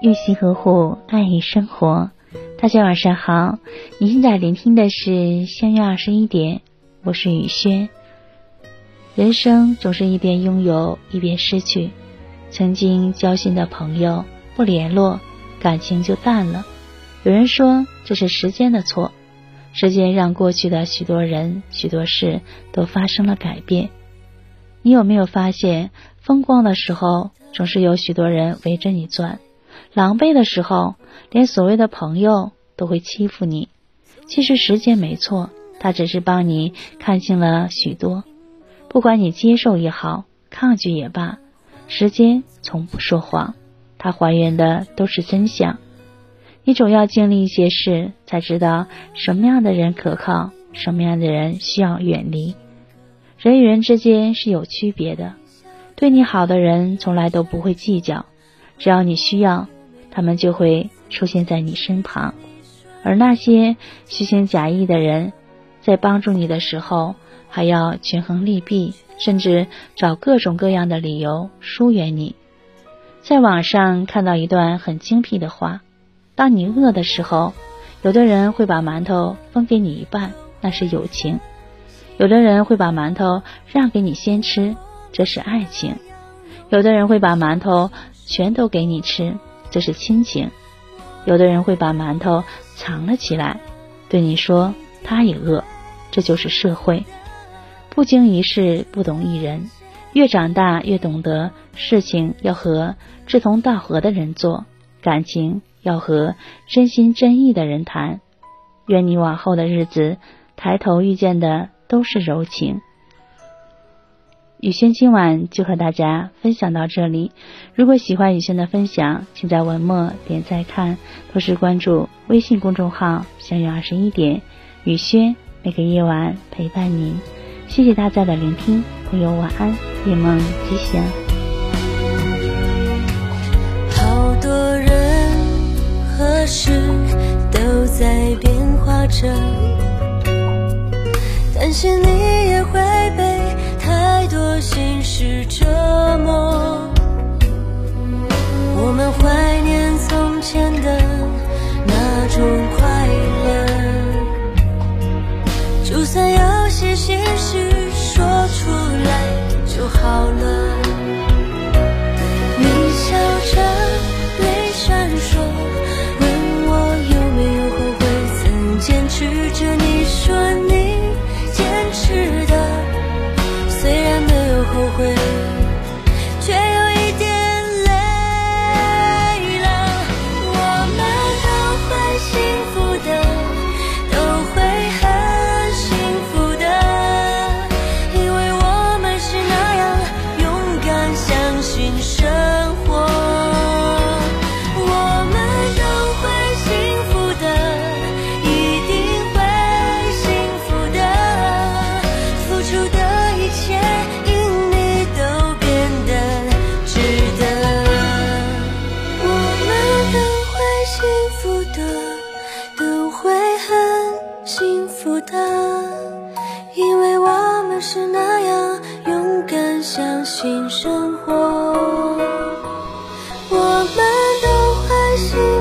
用心呵护，爱与生活。大家晚上好，你现在聆听的是相约二十一点，我是雨轩。人生总是一边拥有，一边失去。曾经交心的朋友不联络，感情就淡了。有人说这是时间的错，时间让过去的许多人、许多事都发生了改变。你有没有发现，风光的时候总是有许多人围着你转，狼狈的时候，连所谓的朋友都会欺负你。其实时间没错，它只是帮你看清了许多。不管你接受也好，抗拒也罢，时间从不说谎，它还原的都是真相。你总要经历一些事，才知道什么样的人可靠，什么样的人需要远离。人与人之间是有区别的，对你好的人从来都不会计较，只要你需要，他们就会出现在你身旁；而那些虚情假意的人，在帮助你的时候，还要权衡利弊，甚至找各种各样的理由疏远你。在网上看到一段很精辟的话：当你饿的时候，有的人会把馒头分给你一半，那是友情。有的人会把馒头让给你先吃，这是爱情；有的人会把馒头全都给你吃，这是亲情；有的人会把馒头藏了起来，对你说他也饿，这就是社会。不经一事不懂一人，越长大越懂得事情要和志同道合的人做，感情要和真心真意的人谈。愿你往后的日子，抬头遇见的。都是柔情。雨轩今晚就和大家分享到这里。如果喜欢雨轩的分享，请在文末点赞看，同时关注微信公众号“相约二十一点”，雨轩每个夜晚陪伴您。谢谢大家的聆听，朋友晚安，夜梦吉祥。好多人和事都在变化着。担心你也会被心事折磨。我们怀念从前的那种快乐，就算有些心事说出来就好了。你笑着，泪闪烁，问我有没有后悔，曾坚持着你说。负担，因为我们是那样勇敢，相信生活，我们都会幸。